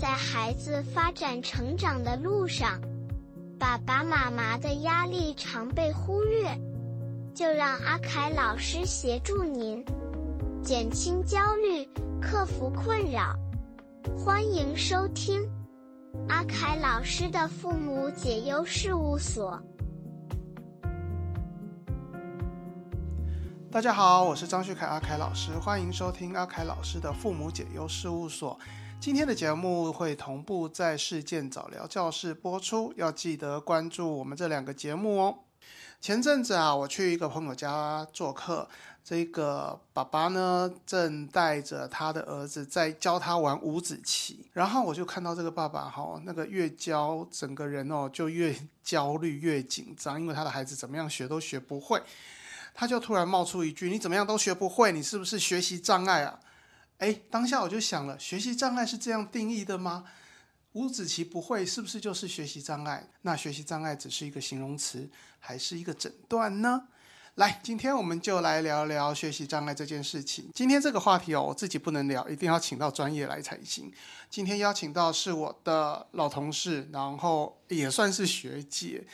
在孩子发展成长的路上，爸爸妈妈的压力常被忽略，就让阿凯老师协助您减轻焦虑，克服困扰。欢迎收听阿凯老师的父母解忧事务所。大家好，我是张旭凯阿凯老师，欢迎收听阿凯老师的父母解忧事务所。今天的节目会同步在事件早聊教室播出，要记得关注我们这两个节目哦。前阵子啊，我去一个朋友家做客，这个爸爸呢正带着他的儿子在教他玩五子棋，然后我就看到这个爸爸哈，那个越教整个人哦就越焦虑越紧张，因为他的孩子怎么样学都学不会，他就突然冒出一句：“你怎么样都学不会，你是不是学习障碍啊？”哎，当下我就想了，学习障碍是这样定义的吗？五子棋不会是不是就是学习障碍？那学习障碍只是一个形容词，还是一个诊断呢？来，今天我们就来聊聊学习障碍这件事情。今天这个话题哦，我自己不能聊，一定要请到专业来才行。今天邀请到是我的老同事，然后也算是学姐，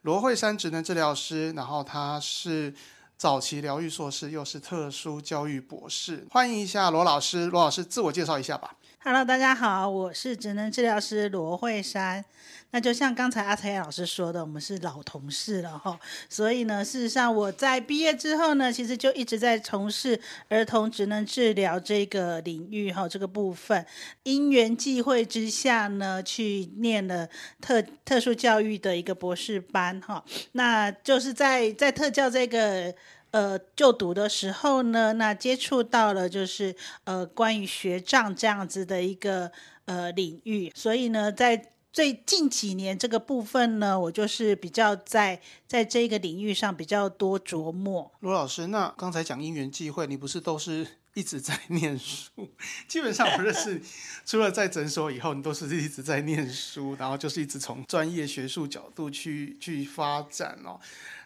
罗慧珊职能治疗师，然后她是早期疗愈硕士，又是特殊教育博士。欢迎一下罗老师，罗老师自我介绍一下吧。Hello，大家好，我是职能治疗师罗慧珊。那就像刚才阿才老师说的，我们是老同事了哈。所以呢，事实上我在毕业之后呢，其实就一直在从事儿童职能治疗这个领域哈，这个部分。因缘际会之下呢，去念了特特殊教育的一个博士班哈。那就是在在特教这个。呃，就读的时候呢，那接触到了就是呃关于学障这样子的一个呃领域，所以呢，在最近几年这个部分呢，我就是比较在在这个领域上比较多琢磨。罗老师，那刚才讲因缘际会，你不是都是一直在念书？基本上我认识，除了在诊所以后，你都是一直在念书，然后就是一直从专业学术角度去去发展哦。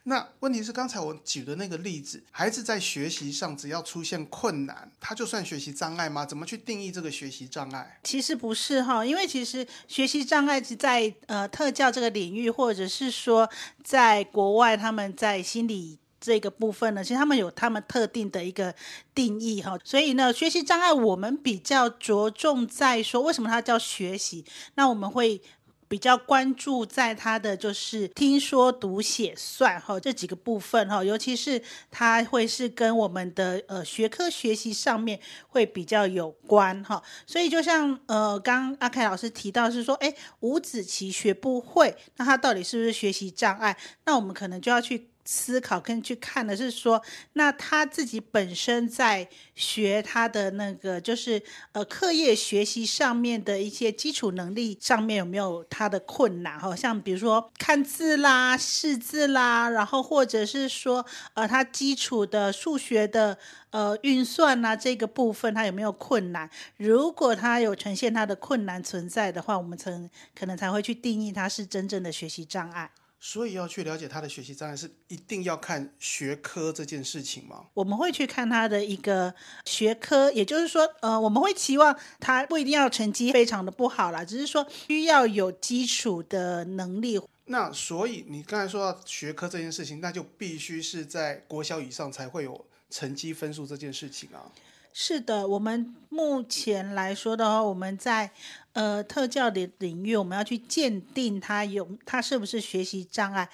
那问题是，刚才我举的那个例子，孩子在学习上只要出现困难，他就算学习障碍吗？怎么去定义这个学习障碍？其实不是哈，因为其实学习障碍是在呃特教这个领域，或者是说在国外他们在心理。这个部分呢，其实他们有他们特定的一个定义哈，所以呢，学习障碍我们比较着重在说为什么它叫学习，那我们会比较关注在它的就是听说读写算哈这几个部分哈，尤其是它会是跟我们的呃学科学习上面会比较有关哈，所以就像呃刚阿凯老师提到是说，哎五子棋学不会，那他到底是不是学习障碍？那我们可能就要去。思考跟去看的是说，那他自己本身在学他的那个，就是呃课业学习上面的一些基础能力上面有没有他的困难哈？像比如说看字啦、识字啦，然后或者是说呃他基础的数学的呃运算呐这个部分他有没有困难？如果他有呈现他的困难存在的话，我们曾可能才会去定义他是真正的学习障碍。所以要去了解他的学习障碍，是一定要看学科这件事情吗？我们会去看他的一个学科，也就是说，呃，我们会期望他不一定要成绩非常的不好啦，只是说需要有基础的能力。那所以你刚才说到学科这件事情，那就必须是在国小以上才会有成绩分数这件事情啊。是的，我们目前来说的话，我们在呃特教的领域，我们要去鉴定他有他是不是学习障碍，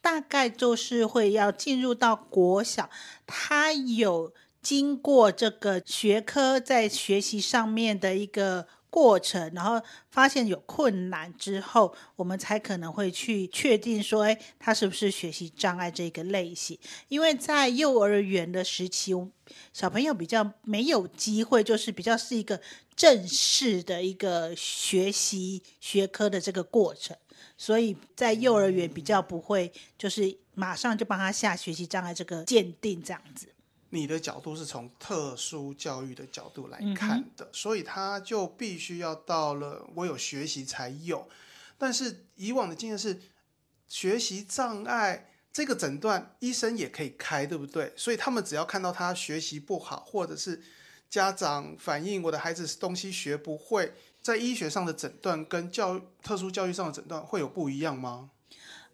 大概就是会要进入到国小，他有经过这个学科在学习上面的一个。过程，然后发现有困难之后，我们才可能会去确定说，哎，他是不是学习障碍这个类型？因为在幼儿园的时期，小朋友比较没有机会，就是比较是一个正式的一个学习学科的这个过程，所以在幼儿园比较不会，就是马上就帮他下学习障碍这个鉴定这样子。你的角度是从特殊教育的角度来看的，所以他就必须要到了我有学习才有。但是以往的经验是，学习障碍这个诊断医生也可以开，对不对？所以他们只要看到他学习不好，或者是家长反映我的孩子东西学不会，在医学上的诊断跟教特殊教育上的诊断会有不一样吗？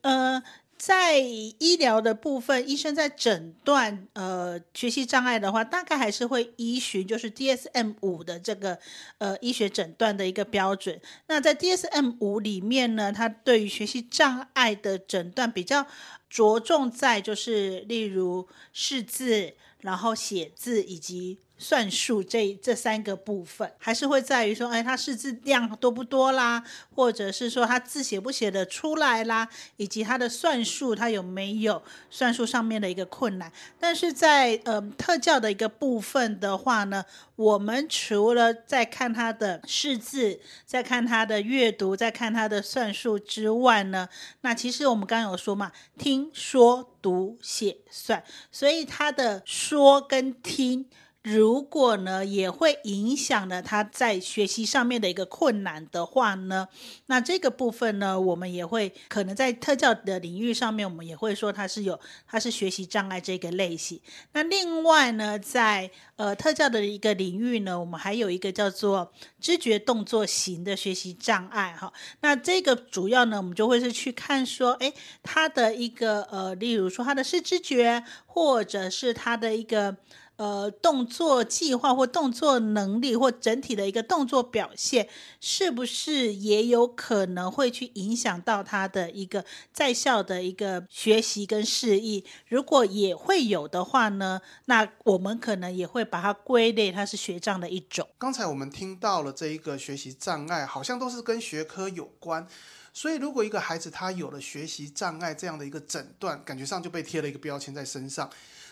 呃，在医疗的部分，医生在诊断呃学习障碍的话，大概还是会依循就是 DSM 五的这个呃医学诊断的一个标准。那在 DSM 五里面呢，它对于学习障碍的诊断比较着重在就是例如识字，然后写字以及。算术这这三个部分，还是会在于说，哎，他识字量多不多啦，或者是说他字写不写得出来啦，以及他的算术他有没有算术上面的一个困难。但是在呃特教的一个部分的话呢，我们除了在看他的识字，在看他的阅读，在看他的算术之外呢，那其实我们刚刚有说嘛，听说读写算，所以他的说跟听。如果呢，也会影响了他在学习上面的一个困难的话呢，那这个部分呢，我们也会可能在特教的领域上面，我们也会说他是有他是学习障碍这个类型。那另外呢，在呃特教的一个领域呢，我们还有一个叫做知觉动作型的学习障碍哈。那这个主要呢，我们就会是去看说，哎，他的一个呃，例如说他的视知觉，或者是他的一个。呃，动作计划或动作能力或整体的一个动作表现，是不是也有可能会去影响到他的一个在校的一个学习跟适应？如果也会有的话呢，那我们可能也会把它归类，它是学障的一种。刚才我们听到了这一个学习障碍，好像都是跟学科有关，所以如果一个孩子他有了学习障碍这样的一个诊断，感觉上就被贴了一个标签在身上。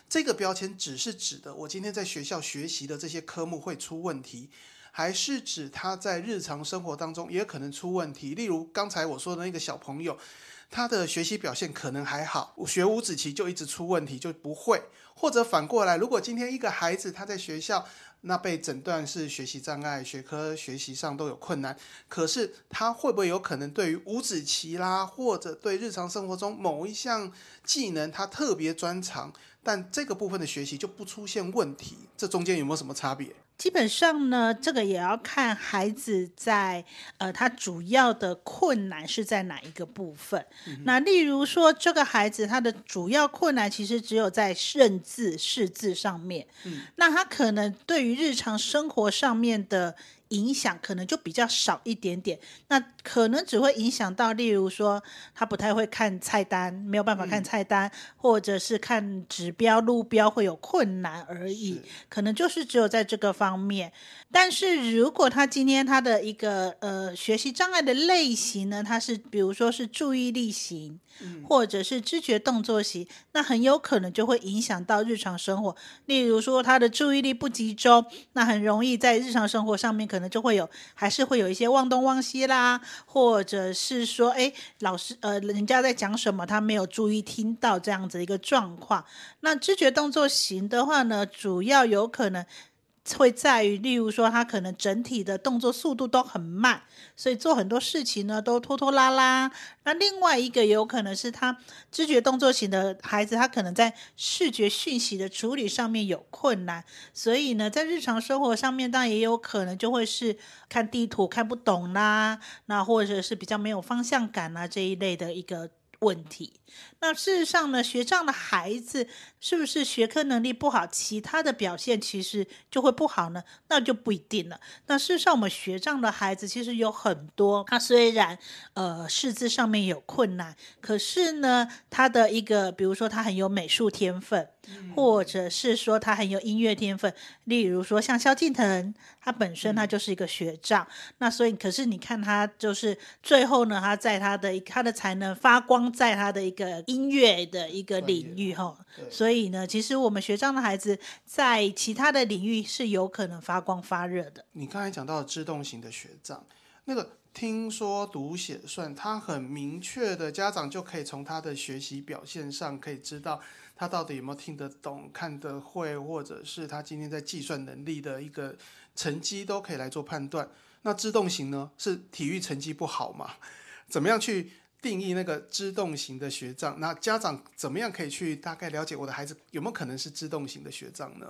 这个标签只是指的我今天在学校学习的这些科目会出问题，还是指他在日常生活当中也可能出问题？例如刚才我说的那个小朋友，他的学习表现可能还好，学五子棋就一直出问题，就不会。或者反过来，如果今天一个孩子他在学校那被诊断是学习障碍，学科学习上都有困难，可是他会不会有可能对于五子棋啦，或者对日常生活中某一项技能他特别专长？但这个部分的学习就不出现问题，这中间有没有什么差别？基本上呢，这个也要看孩子在呃，他主要的困难是在哪一个部分。那例如说，这个孩子他的主要困难其实只有在认字识字上面，那他可能对于日常生活上面的。影响可能就比较少一点点，那可能只会影响到，例如说他不太会看菜单，没有办法看菜单，或者是看指标、路标会有困难而已，可能就是只有在这个方面。但是如果他今天他的一个呃学习障碍的类型呢，他是比如说是注意力型，或者是知觉动作型，那很有可能就会影响到日常生活。例如说他的注意力不集中，那很容易在日常生活上面可能就会有，还是会有一些忘东忘西啦，或者是说，哎，老师呃人家在讲什么，他没有注意听到这样子一个状况。那知觉动作型的话呢，主要有可能。会在于，例如说，他可能整体的动作速度都很慢，所以做很多事情呢都拖拖拉拉。那另外一个有可能是他知觉动作型的孩子，他可能在视觉讯息的处理上面有困难，所以呢，在日常生活上面，当然也有可能就会是看地图看不懂啦，那或者是比较没有方向感啊这一类的一个。问题，那事实上呢，学障的孩子是不是学科能力不好，其他的表现其实就会不好呢？那就不一定了。那事实上，我们学障的孩子其实有很多，他虽然呃识字上面有困难，可是呢，他的一个，比如说他很有美术天分。或者是说他很有音乐天分，例如说像萧敬腾，他本身他就是一个学障，那所以可是你看他就是最后呢，他在他的他的才能发光在他的一个音乐的一个领域哈，所以所以呢，其实我们学障的孩子在其他的领域是有可能发光发热的。你刚才讲到制动型的学障，那个听说读写算，他很明确的，家长就可以从他的学习表现上可以知道。他到底有没有听得懂、看得会，或者是他今天在计算能力的一个成绩都可以来做判断。那自动型呢？是体育成绩不好吗？怎么样去定义那个自动型的学障？那家长怎么样可以去大概了解我的孩子有没有可能是自动型的学障呢？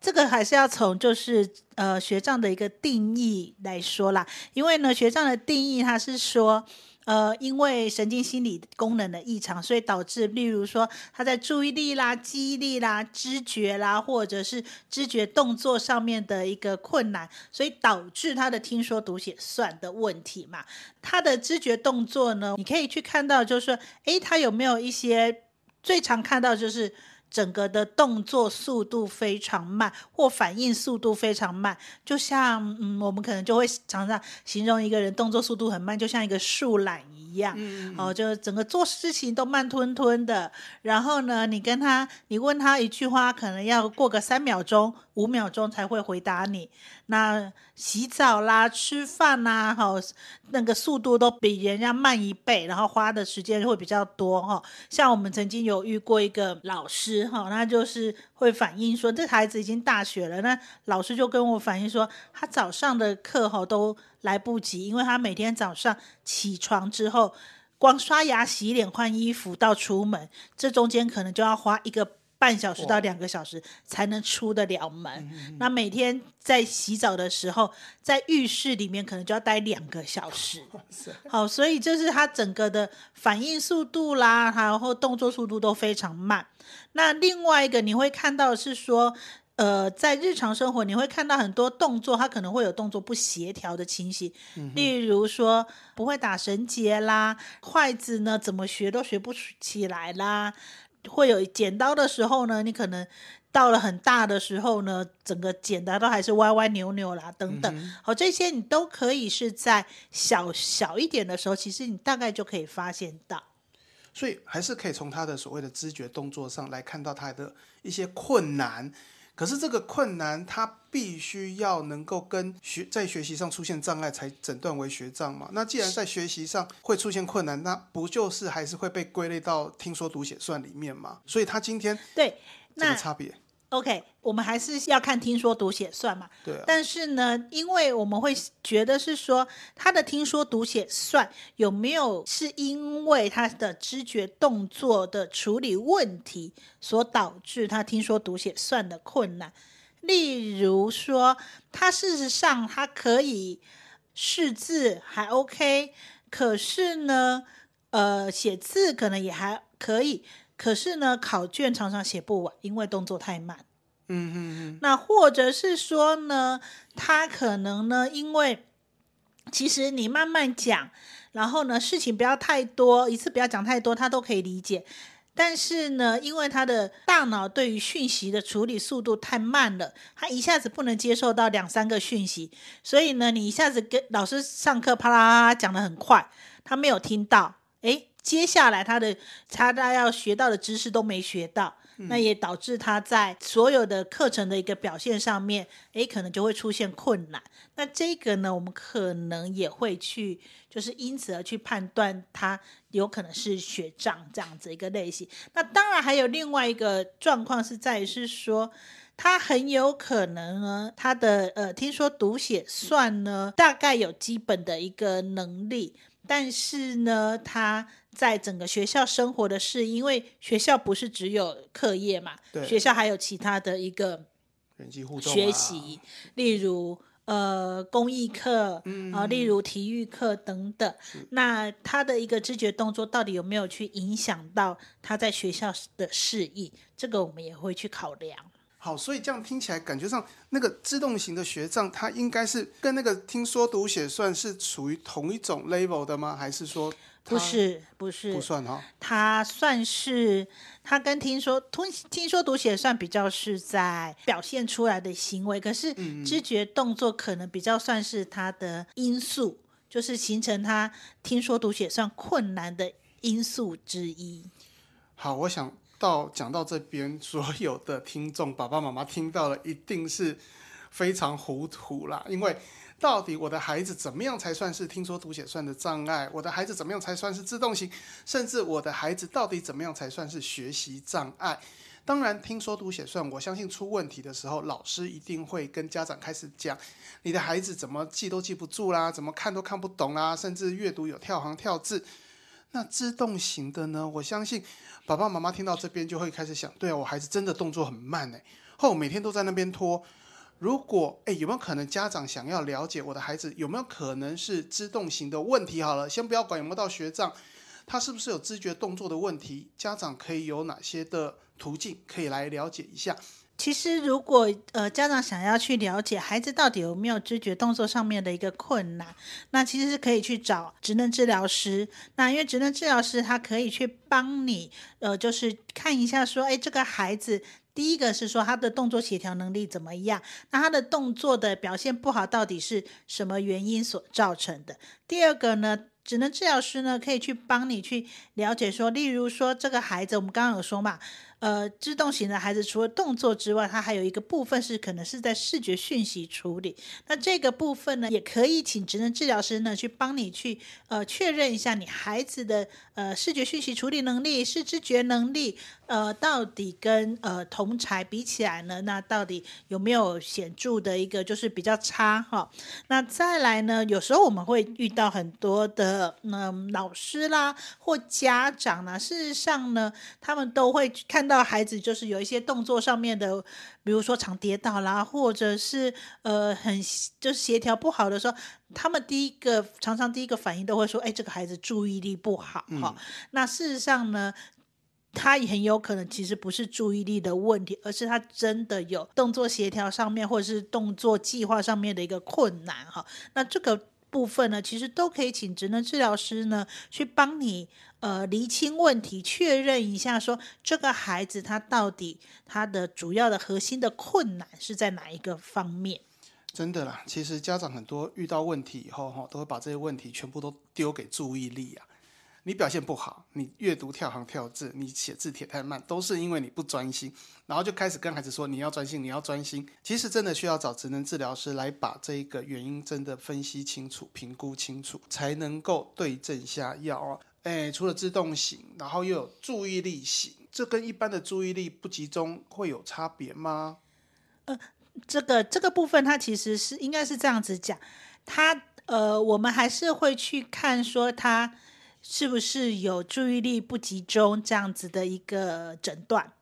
这个还是要从就是呃学障的一个定义来说啦，因为呢学障的定义它是说。呃，因为神经心理功能的异常，所以导致，例如说他在注意力啦、记忆力啦、知觉啦，或者是知觉动作上面的一个困难，所以导致他的听说读写算的问题嘛。他的知觉动作呢，你可以去看到，就是说，诶，他有没有一些最常看到就是。整个的动作速度非常慢，或反应速度非常慢，就像嗯，我们可能就会常常形容一个人动作速度很慢，就像一个树懒一样，哦，就整个做事情都慢吞吞的。然后呢，你跟他，你问他一句话，可能要过个三秒钟、五秒钟才会回答你。那洗澡啦、吃饭呐，哈，那个速度都比人家慢一倍，然后花的时间会比较多，哈。像我们曾经有遇过一个老师，哈，那就是会反映说，这孩子已经大学了，那老师就跟我反映说，他早上的课哈都来不及，因为他每天早上起床之后，光刷牙、洗脸、换衣服到出门，这中间可能就要花一个。半小时到两个小时才能出得了门，那每天在洗澡的时候，在浴室里面可能就要待两个小时。好，所以就是他整个的反应速度啦，然后动作速度都非常慢。那另外一个你会看到是说，呃，在日常生活你会看到很多动作，他可能会有动作不协调的情形，例如说不会打绳结啦，筷子呢怎么学都学不起来啦。会有剪刀的时候呢，你可能到了很大的时候呢，整个剪刀都还是歪歪扭扭啦，等等。好，这些你都可以是在小小一点的时候，其实你大概就可以发现到。所以还是可以从他的所谓的知觉动作上来看到他的一些困难。可是这个困难，他必须要能够跟学在学习上出现障碍才诊断为学障嘛？那既然在学习上会出现困难，那不就是还是会被归类到听说读写算里面嘛？所以他今天对什么差别？OK，我们还是要看听说读写算嘛。对。但是呢，因为我们会觉得是说，他的听说读写算有没有是因为他的知觉动作的处理问题所导致他听说读写算的困难？例如说，他事实上他可以识字还 OK，可是呢，呃，写字可能也还可以。可是呢，考卷常常写不完，因为动作太慢。嗯嗯嗯。那或者是说呢，他可能呢，因为其实你慢慢讲，然后呢，事情不要太多，一次不要讲太多，他都可以理解。但是呢，因为他的大脑对于讯息的处理速度太慢了，他一下子不能接受到两三个讯息，所以呢，你一下子跟老师上课啪啦啪啦讲的很快，他没有听到，诶，接下来他的他他要学到的知识都没学到，那也导致他在所有的课程的一个表现上面，诶，可能就会出现困难。那这个呢，我们可能也会去，就是因此而去判断他有可能是学障这样子一个类型。那当然还有另外一个状况是在于是说，他很有可能呢，他的呃，听说读写算呢，大概有基本的一个能力，但是呢，他。在整个学校生活的事，因为学校不是只有课业嘛，学校还有其他的一个人际互动学习，例如呃公益课啊，例如体育课等等。那他的一个知觉动作到底有没有去影响到他在学校的适应？这个我们也会去考量。好，所以这样听起来感觉上，那个自动型的学障，它应该是跟那个听说读写算是属于同一种 level 的吗？还是说？不是不是不算哈，他算是他跟听说听听说读写算比较是在表现出来的行为，可是知觉动作可能比较算是他的因素，就是形成他听说读写算困难的因素之一。好，我想到讲到这边，所有的听众爸爸妈妈听到了，一定是非常糊涂啦，因为。到底我的孩子怎么样才算是听说读写算的障碍？我的孩子怎么样才算是自动型？甚至我的孩子到底怎么样才算是学习障碍？当然，听说读写算，我相信出问题的时候，老师一定会跟家长开始讲：你的孩子怎么记都记不住啦，怎么看都看不懂啦，甚至阅读有跳行跳字。那自动型的呢？我相信爸爸妈妈听到这边就会开始想：对啊，我孩子真的动作很慢诶。后每天都在那边拖。如果哎，有没有可能家长想要了解我的孩子有没有可能是自动型的问题？好了，先不要管有没有到学障，他是不是有知觉动作的问题？家长可以有哪些的途径可以来了解一下？其实，如果呃家长想要去了解孩子到底有没有知觉动作上面的一个困难，那其实是可以去找职能治疗师。那因为职能治疗师他可以去帮你，呃，就是看一下说，哎，这个孩子第一个是说他的动作协调能力怎么样？那他的动作的表现不好，到底是什么原因所造成的？第二个呢？职能治疗师呢，可以去帮你去了解说，例如说这个孩子，我们刚刚有说嘛，呃，自动型的孩子除了动作之外，他还有一个部分是可能是在视觉讯息处理。那这个部分呢，也可以请职能治疗师呢去帮你去呃确认一下你孩子的呃视觉讯息处理能力、视知觉能力，呃，到底跟呃同才比起来呢，那到底有没有显著的一个就是比较差哈？那再来呢，有时候我们会遇到很多的。嗯，老师啦或家长啦，事实上呢，他们都会看到孩子就是有一些动作上面的，比如说常跌倒啦，或者是呃很就是协调不好的时候，他们第一个常常第一个反应都会说：“哎，这个孩子注意力不好。”哈，那事实上呢，他也很有可能其实不是注意力的问题，而是他真的有动作协调上面或者是动作计划上面的一个困难。哈，那这个。部分呢，其实都可以请职能治疗师呢去帮你呃厘清问题，确认一下说这个孩子他到底他的主要的核心的困难是在哪一个方面？真的啦，其实家长很多遇到问题以后哈，都会把这些问题全部都丢给注意力啊。你表现不好，你阅读跳行跳字，你写字写太慢，都是因为你不专心，然后就开始跟孩子说你要专心，你要专心。其实真的需要找职能治疗师来把这一个原因真的分析清楚、评估清楚，才能够对症下药啊。哎，除了自动型，然后又有注意力型，这跟一般的注意力不集中会有差别吗？呃，这个这个部分它其实是应该是这样子讲，它呃，我们还是会去看说它。是不是有注意力不集中这样子的一个诊断？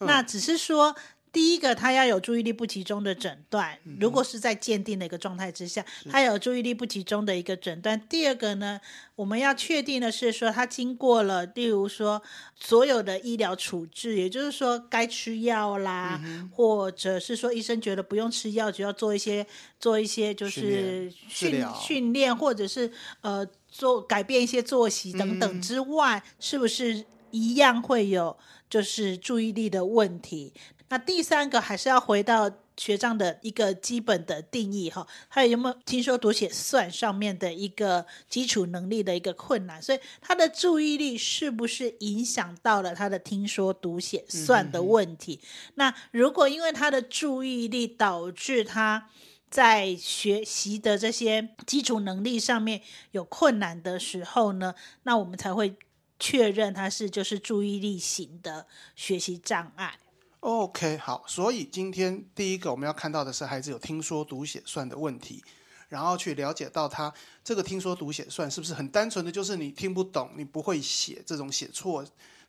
那只是说，第一个他要有注意力不集中的诊断，如果是在鉴定的一个状态之下，他有注意力不集中的一个诊断。第二个呢，我们要确定的是说，他经过了，例如说所有的医疗处置，也就是说该吃药啦，或者是说医生觉得不用吃药，就要做一些做一些就是训训练，或者是呃。做改变一些作息等等之外，是不是一样会有就是注意力的问题？那第三个还是要回到学长的一个基本的定义哈，他有没有听说读写算上面的一个基础能力的一个困难？所以他的注意力是不是影响到了他的听说读写算的问题？那如果因为他的注意力导致他。在学习的这些基础能力上面有困难的时候呢，那我们才会确认他是就是注意力型的学习障碍。OK，好，所以今天第一个我们要看到的是孩子有听说读写算的问题，然后去了解到他这个听说读写算是不是很单纯的就是你听不懂，你不会写这种写错，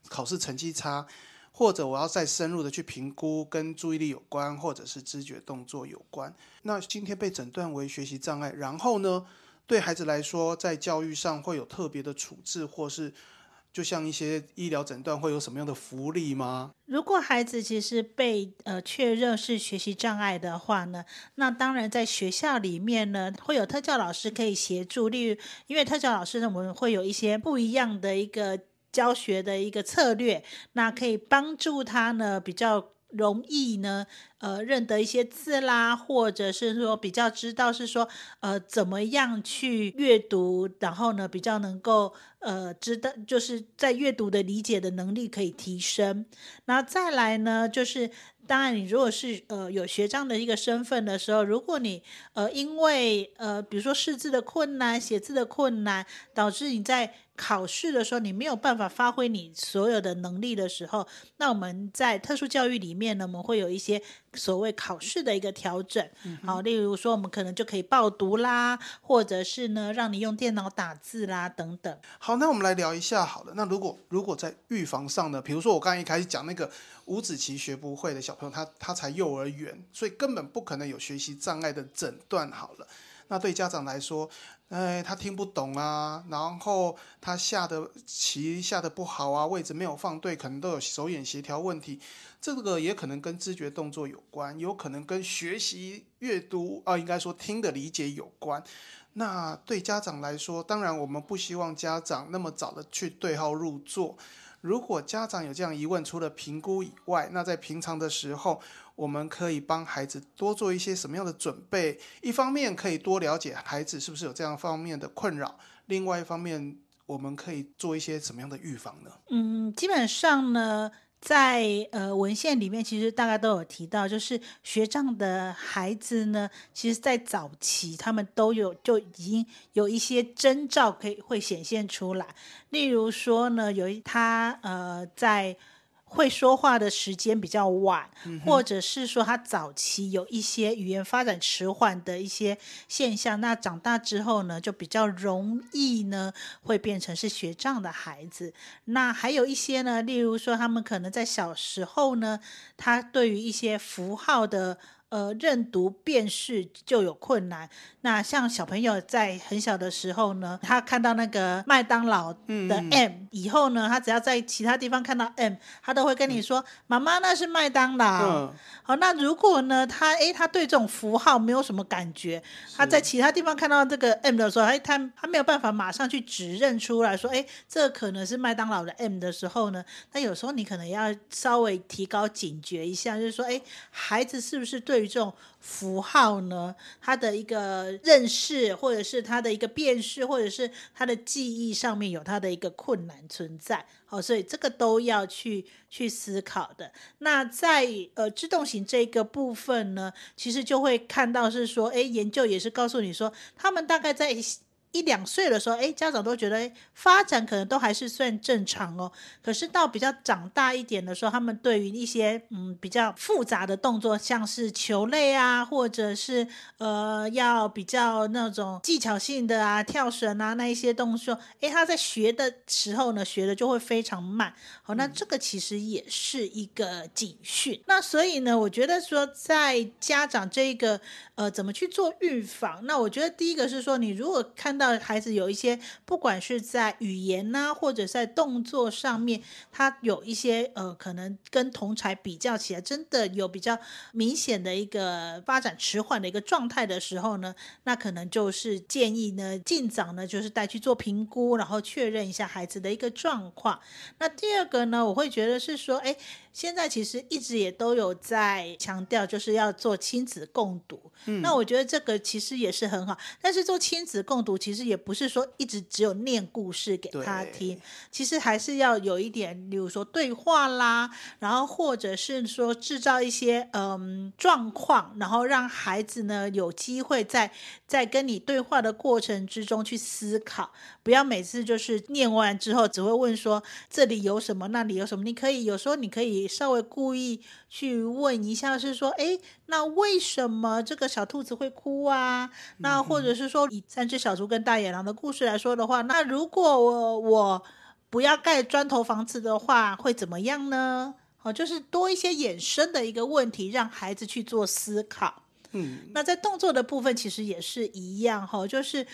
考试成绩差。或者我要再深入的去评估跟注意力有关，或者是知觉动作有关。那今天被诊断为学习障碍，然后呢，对孩子来说，在教育上会有特别的处置，或是就像一些医疗诊断会有什么样的福利吗？如果孩子其实被呃确认是学习障碍的话呢，那当然在学校里面呢会有特教老师可以协助，例如因为特教老师呢我们会有一些不一样的一个。教学的一个策略，那可以帮助他呢比较容易呢，呃，认得一些字啦，或者是说比较知道是说，呃，怎么样去阅读，然后呢比较能够呃知道，就是在阅读的理解的能力可以提升。然后再来呢，就是当然你如果是呃有学长的一个身份的时候，如果你呃因为呃比如说识字的困难、写字的困难，导致你在考试的时候你没有办法发挥你所有的能力的时候，那我们在特殊教育里面呢，我们会有一些所谓考试的一个调整。好，例如说我们可能就可以报读啦，或者是呢让你用电脑打字啦等等。好，那我们来聊一下好了。那如果如果在预防上呢，比如说我刚才一开始讲那个五子棋学不会的小朋友，他他才幼儿园，所以根本不可能有学习障碍的诊断好了。那对家长来说，哎，他听不懂啊，然后他下的棋下的不好啊，位置没有放对，可能都有手眼协调问题。这个也可能跟知觉动作有关，有可能跟学习阅读啊，应该说听的理解有关。那对家长来说，当然我们不希望家长那么早的去对号入座。如果家长有这样疑问，除了评估以外，那在平常的时候，我们可以帮孩子多做一些什么样的准备？一方面可以多了解孩子是不是有这样方面的困扰，另外一方面我们可以做一些什么样的预防呢？嗯，基本上呢。在呃文献里面，其实大家都有提到，就是学障的孩子呢，其实，在早期他们都有就已经有一些征兆可以会显现出来，例如说呢，有一他呃在。会说话的时间比较晚，或者是说他早期有一些语言发展迟缓的一些现象，那长大之后呢，就比较容易呢会变成是学障的孩子。那还有一些呢，例如说他们可能在小时候呢，他对于一些符号的。呃，认读辨识就有困难。那像小朋友在很小的时候呢，他看到那个麦当劳的 M 以后呢，他只要在其他地方看到 M，他都会跟你说：“妈妈，那是麦当劳。”好，那如果呢，他诶，他对这种符号没有什么感觉，他在其他地方看到这个 M 的时候，哎，他他没有办法马上去指认出来说：“哎，这可能是麦当劳的 M 的时候呢？”那有时候你可能要稍微提高警觉一下，就是说：“哎，孩子是不是对？”这种符号呢，他的一个认识，或者是他的一个辨识，或者是他的记忆上面有他的一个困难存在，好，所以这个都要去去思考的。那在呃自动型这个部分呢，其实就会看到是说，哎，研究也是告诉你说，他们大概在。一两岁的时候，哎，家长都觉得，哎，发展可能都还是算正常哦。可是到比较长大一点的时候，他们对于一些嗯比较复杂的动作，像是球类啊，或者是呃要比较那种技巧性的啊，跳绳啊那一些动作，哎，他在学的时候呢，学的就会非常慢。好，那这个其实也是一个警讯。那所以呢，我觉得说在家长这个呃怎么去做预防？那我觉得第一个是说，你如果看到孩子有一些，不管是在语言呐，或者在动作上面，他有一些呃，可能跟同才比较起来，真的有比较明显的一个发展迟缓的一个状态的时候呢，那可能就是建议呢，尽早呢，就是带去做评估，然后确认一下孩子的一个状况。那第二个呢，我会觉得是说，哎。现在其实一直也都有在强调，就是要做亲子共读。嗯，那我觉得这个其实也是很好。但是做亲子共读，其实也不是说一直只有念故事给他听，其实还是要有一点，比如说对话啦，然后或者是说制造一些嗯状况，然后让孩子呢有机会在在跟你对话的过程之中去思考，不要每次就是念完之后只会问说这里有什么，那里有什么。你可以有时候你可以。稍微故意去问一下，是说，哎，那为什么这个小兔子会哭啊？那或者是说，以三只小猪跟大野狼的故事来说的话，那如果我我不要盖砖头房子的话，会怎么样呢？哦，就是多一些衍生的一个问题，让孩子去做思考。嗯，那在动作的部分其实也是一样哈，就是。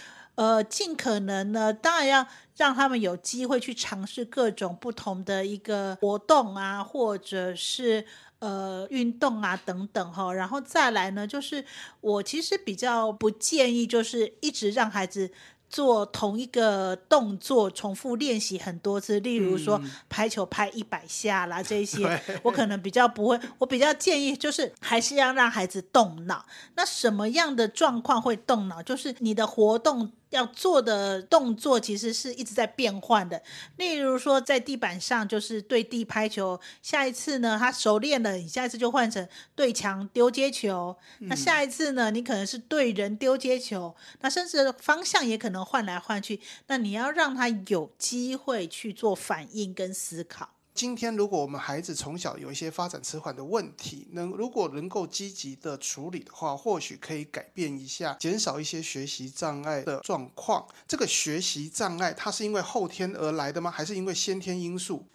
呃，尽可能呢，当然要让他们有机会去尝试各种不同的一个活动啊，或者是呃运动啊等等哈。然后再来呢，就是我其实比较不建议，就是一直让孩子做同一个动作，重复练习很多次。例如说拍球拍一百下啦，这些我可能比较不会。我比较建议就是还是要让孩子动脑。那什么样的状况会动脑？就是你的活动。要做的动作其实是一直在变换的。例如说，在地板上就是对地拍球，下一次呢，他熟练了，你下一次就换成对墙丢接球。那下一次呢，你可能是对人丢接球，那甚至方向也可能换来换去。那你要让他有机会去做反应跟思考。今天，如果我们孩子从小有一些发展迟缓的问题，能如果能够积极的处理的话，或许可以改变一下，减少一些学习障碍的状况。这个学习障碍，它是因为后天而来的吗？还是因为先天因素？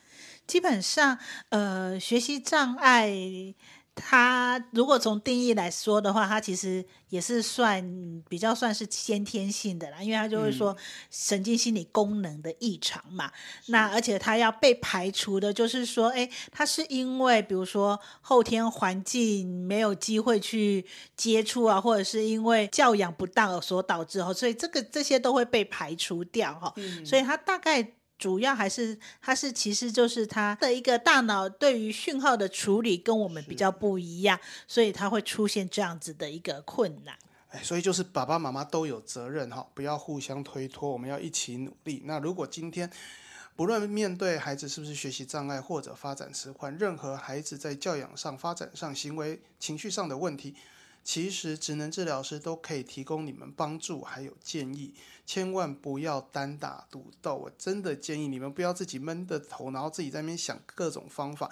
基本上，呃，学习障碍。它如果从定义来说的话，它其实也是算比较算是先天性的啦，因为它就会说神经心理功能的异常嘛。那而且它要被排除的，就是说，哎，它是因为比如说后天环境没有机会去接触啊，或者是因为教养不当所导致哈，所以这个这些都会被排除掉哈。所以它大概。主要还是它是其实就是它的一个大脑对于讯号的处理跟我们比较不一样，所以它会出现这样子的一个困难。哎，所以就是爸爸妈妈都有责任哈，不要互相推脱，我们要一起努力。那如果今天不论面对孩子是不是学习障碍或者发展迟缓，任何孩子在教养上、发展上、行为、情绪上的问题。其实，职能治疗师都可以提供你们帮助，还有建议。千万不要单打独斗，我真的建议你们不要自己闷着头，然后自己在那边想各种方法，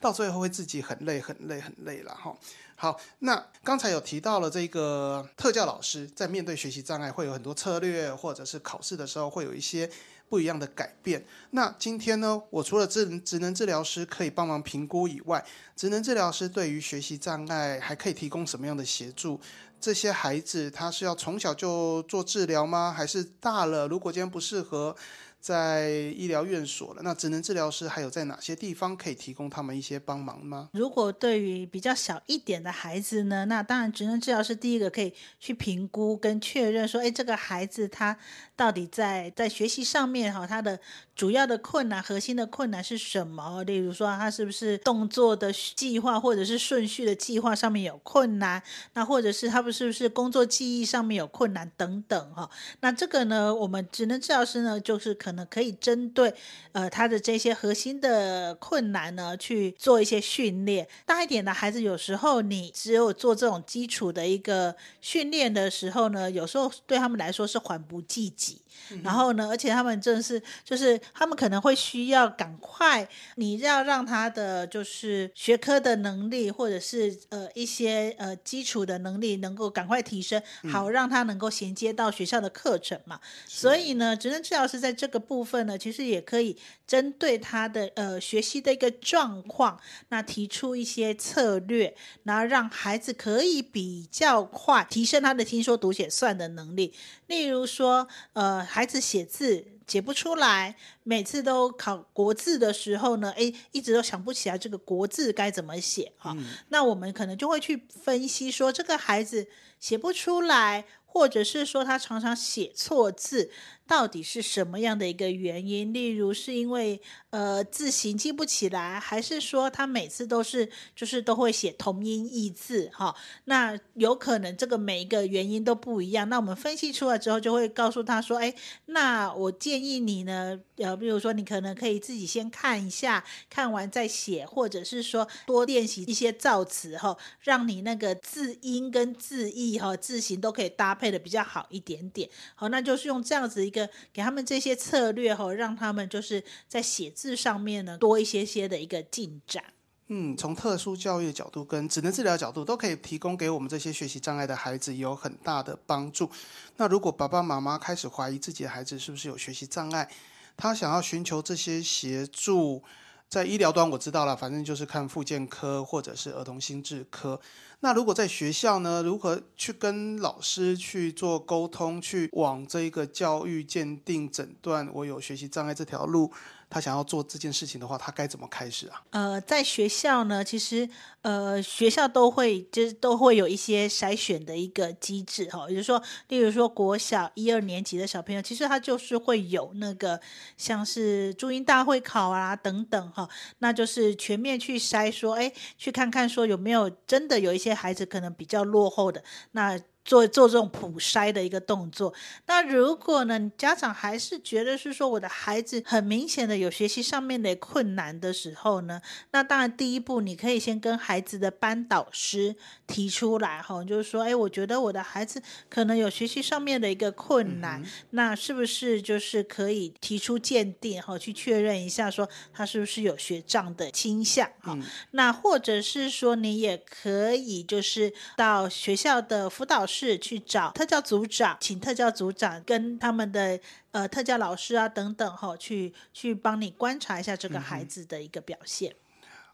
到最后会自己很累、很累、很累了哈。好，那刚才有提到了这个特教老师在面对学习障碍会有很多策略，或者是考试的时候会有一些。不一样的改变。那今天呢？我除了智职能治疗师可以帮忙评估以外，职能治疗师对于学习障碍还可以提供什么样的协助？这些孩子他是要从小就做治疗吗？还是大了如果今天不适合？在医疗院所了，那职能治疗师还有在哪些地方可以提供他们一些帮忙吗？如果对于比较小一点的孩子呢，那当然职能治疗师第一个可以去评估跟确认说，哎，这个孩子他到底在在学习上面哈，他的主要的困难、核心的困难是什么？例如说他是不是动作的计划或者是顺序的计划上面有困难？那或者是他不是不是工作记忆上面有困难等等哈？那这个呢，我们职能治疗师呢，就是可。能可以针对呃他的这些核心的困难呢去做一些训练。大一点的孩子，有时候你只有做这种基础的一个训练的时候呢，有时候对他们来说是缓不济急。然后呢，而且他们真的是，就是他们可能会需要赶快，你要让他的就是学科的能力，或者是呃一些呃基础的能力能够赶快提升，好让他能够衔接到学校的课程嘛。所以呢，职能治疗师在这个部分呢，其实也可以针对他的呃学习的一个状况，那提出一些策略，然后让孩子可以比较快提升他的听说读写算的能力。例如说，呃，孩子写字写不出来，每次都考国字的时候呢，诶，一直都想不起来这个国字该怎么写哈。那我们可能就会去分析说，这个孩子写不出来，或者是说他常常写错字。到底是什么样的一个原因？例如是因为呃字形记不起来，还是说他每次都是就是都会写同音异字哈？那有可能这个每一个原因都不一样。那我们分析出来之后，就会告诉他说：“哎，那我建议你呢，呃，比如说你可能可以自己先看一下，看完再写，或者是说多练习一些造词哈，让你那个字音跟字义哈字形都可以搭配配的比较好一点点。好，那就是用这样子一。个给他们这些策略哈，让他们就是在写字上面呢多一些些的一个进展。嗯，从特殊教育的角度跟职能治疗角度，都可以提供给我们这些学习障碍的孩子有很大的帮助。那如果爸爸妈妈开始怀疑自己的孩子是不是有学习障碍，他想要寻求这些协助，在医疗端我知道了，反正就是看复健科或者是儿童心智科。那如果在学校呢？如何去跟老师去做沟通，去往这一个教育鉴定诊断我有学习障碍这条路？他想要做这件事情的话，他该怎么开始啊？呃，在学校呢，其实呃，学校都会就是都会有一些筛选的一个机制哈，也就是说，例如说国小一二年级的小朋友，其实他就是会有那个像是注音大会考啊等等哈，那就是全面去筛说，哎，去看看说有没有真的有一些孩子可能比较落后的那。做做这种普筛的一个动作。那如果呢，家长还是觉得是说我的孩子很明显的有学习上面的困难的时候呢，那当然第一步你可以先跟孩子的班导师提出来哈，就是说，哎，我觉得我的孩子可能有学习上面的一个困难，那是不是就是可以提出鉴定哈，去确认一下说他是不是有学障的倾向哈？那或者是说你也可以就是到学校的辅导室去找特教组长，请特教组长跟他们的呃特教老师啊等等哈，去去帮你观察一下这个孩子的一个表现。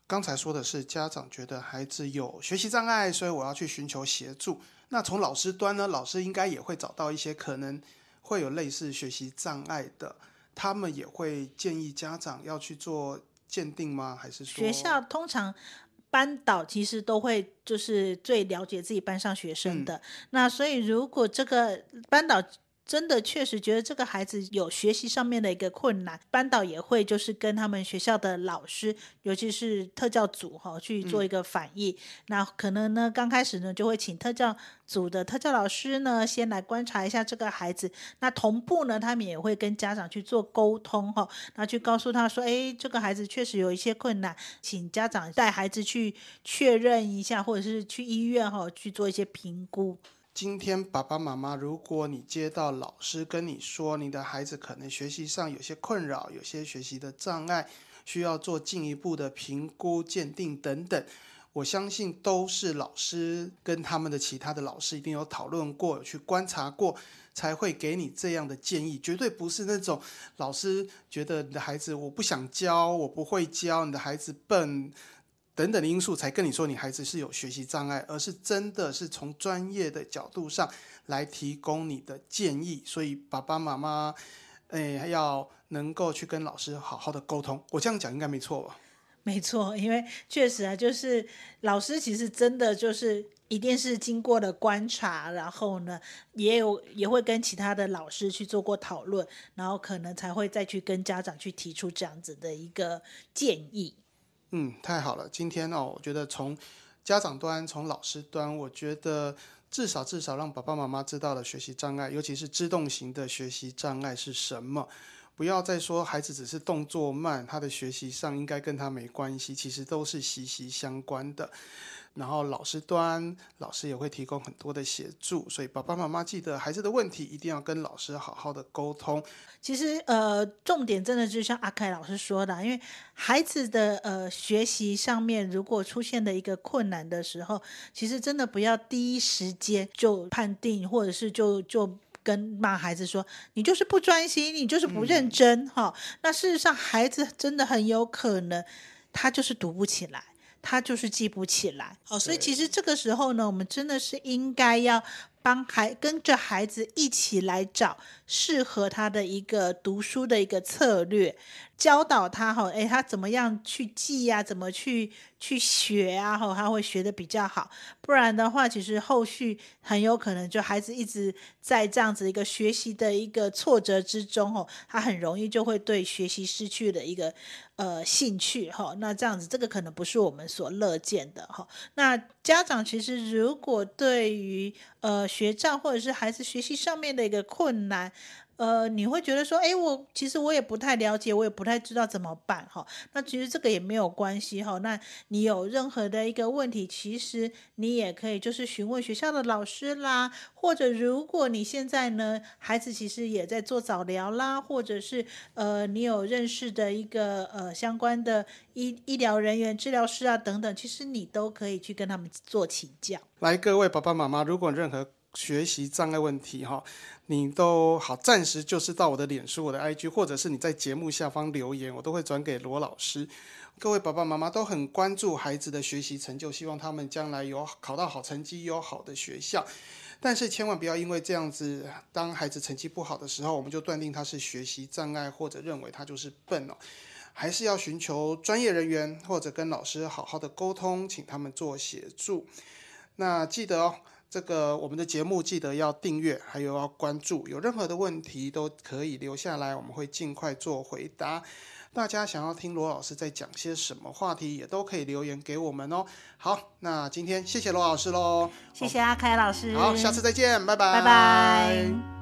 刚才说的是家长觉得孩子有学习障碍，所以我要去寻求协助。那从老师端呢，老师应该也会找到一些可能会有类似学习障碍的，他们也会建议家长要去做鉴定吗？还是说学校通常？班导其实都会就是最了解自己班上学生的，那所以如果这个班导。真的确实觉得这个孩子有学习上面的一个困难，班导也会就是跟他们学校的老师，尤其是特教组哈去做一个反应。那可能呢刚开始呢就会请特教组的特教老师呢先来观察一下这个孩子。那同步呢他们也会跟家长去做沟通哈，那去告诉他说，哎，这个孩子确实有一些困难，请家长带孩子去确认一下，或者是去医院哈去做一些评估。今天爸爸妈妈，如果你接到老师跟你说，你的孩子可能学习上有些困扰，有些学习的障碍，需要做进一步的评估、鉴定等等，我相信都是老师跟他们的其他的老师一定有讨论过、有去观察过，才会给你这样的建议，绝对不是那种老师觉得你的孩子我不想教，我不会教，你的孩子笨。等等的因素才跟你说你孩子是有学习障碍，而是真的是从专业的角度上来提供你的建议。所以爸爸妈妈，哎，要能够去跟老师好好的沟通。我这样讲应该没错吧？没错，因为确实啊，就是老师其实真的就是一定是经过了观察，然后呢，也有也会跟其他的老师去做过讨论，然后可能才会再去跟家长去提出这样子的一个建议。嗯，太好了。今天哦，我觉得从家长端、从老师端，我觉得至少至少让爸爸妈妈知道了学习障碍，尤其是自动型的学习障碍是什么。不要再说孩子只是动作慢，他的学习上应该跟他没关系，其实都是息息相关的。然后老师端，老师也会提供很多的协助，所以爸爸妈妈记得孩子的问题一定要跟老师好好的沟通。其实呃，重点真的就像阿凯老师说的，因为孩子的呃学习上面如果出现的一个困难的时候，其实真的不要第一时间就判定，或者是就就跟骂孩子说你就是不专心，你就是不认真哈。那事实上，孩子真的很有可能他就是读不起来。他就是记不起来，哦，所以其实这个时候呢，我们真的是应该要帮孩跟着孩子一起来找适合他的一个读书的一个策略。教导他哈，哎，他怎么样去记呀？怎么去去学啊？哈，他会学的比较好。不然的话，其实后续很有可能就孩子一直在这样子一个学习的一个挫折之中，哦，他很容易就会对学习失去了一个呃兴趣，哈。那这样子，这个可能不是我们所乐见的，哈。那家长其实如果对于呃学障或者是孩子学习上面的一个困难，呃，你会觉得说，哎，我其实我也不太了解，我也不太知道怎么办哈。那其实这个也没有关系哈。那你有任何的一个问题，其实你也可以就是询问学校的老师啦，或者如果你现在呢，孩子其实也在做早疗啦，或者是呃，你有认识的一个呃相关的医医疗人员、治疗师啊等等，其实你都可以去跟他们做请教。来，各位爸爸妈妈，如果任何学习障碍问题哈。你都好，暂时就是到我的脸书、我的 IG，或者是你在节目下方留言，我都会转给罗老师。各位爸爸妈妈都很关注孩子的学习成就，希望他们将来有考到好成绩，有好的学校。但是千万不要因为这样子，当孩子成绩不好的时候，我们就断定他是学习障碍，或者认为他就是笨哦。还是要寻求专业人员，或者跟老师好好的沟通，请他们做协助。那记得哦。这个我们的节目记得要订阅，还有要关注。有任何的问题都可以留下来，我们会尽快做回答。大家想要听罗老师在讲些什么话题，也都可以留言给我们哦。好，那今天谢谢罗老师喽，谢谢阿凯老师，好，下次再见，拜拜，拜拜。